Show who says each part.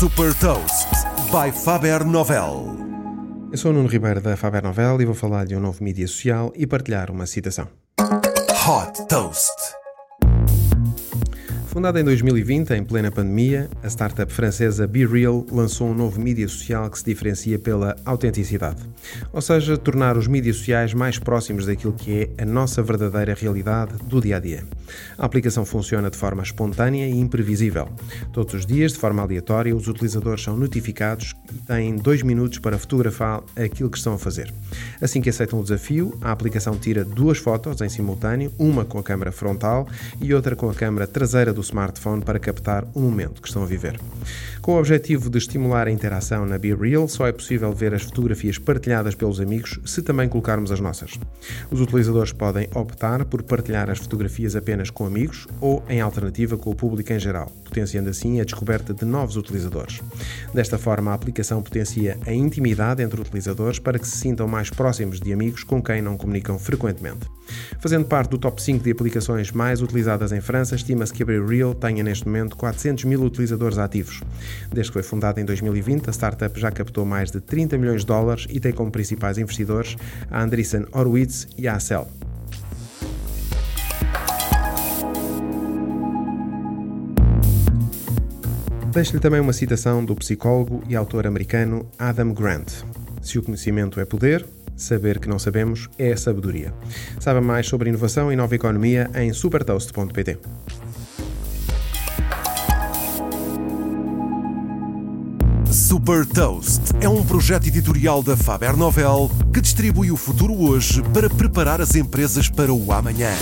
Speaker 1: Super Toast by Faber Novel.
Speaker 2: Eu sou o Nuno Ribeiro da Faber Novel e vou falar de um novo mídia social e partilhar uma citação.
Speaker 1: Hot Toast.
Speaker 2: Fundada em 2020, em plena pandemia, a startup francesa BeReal lançou um novo mídia social que se diferencia pela autenticidade. Ou seja, tornar os mídias sociais mais próximos daquilo que é a nossa verdadeira realidade do dia a dia. A aplicação funciona de forma espontânea e imprevisível. Todos os dias, de forma aleatória, os utilizadores são notificados e têm dois minutos para fotografar aquilo que estão a fazer. Assim que aceitam o desafio, a aplicação tira duas fotos em simultâneo, uma com a câmera frontal e outra com a câmera traseira do smartphone para captar o momento que estão a viver. Com o objetivo de estimular a interação na Be Real, só é possível ver as fotografias partilhadas pelos amigos se também colocarmos as nossas. Os utilizadores podem optar por partilhar as fotografias apenas com amigos ou, em alternativa, com o público em geral, potenciando assim a descoberta de novos utilizadores. Desta forma, a aplicação potencia a intimidade entre utilizadores para que se sintam mais próximos de amigos com quem não comunicam frequentemente. Fazendo parte do top 5 de aplicações mais utilizadas em França, estima-se que a Real tenha neste momento 400 mil utilizadores ativos. Desde que foi fundada em 2020, a startup já captou mais de 30 milhões de dólares e tem como principais investidores a Andreessen Horowitz e a Accel. Deixo-lhe também uma citação do psicólogo e autor americano Adam Grant. Se o conhecimento é poder, saber que não sabemos é sabedoria. Saiba mais sobre inovação e nova economia em supertoast.pt.
Speaker 1: Super Toast é um projeto editorial da Faber Novel que distribui o futuro hoje para preparar as empresas para o amanhã.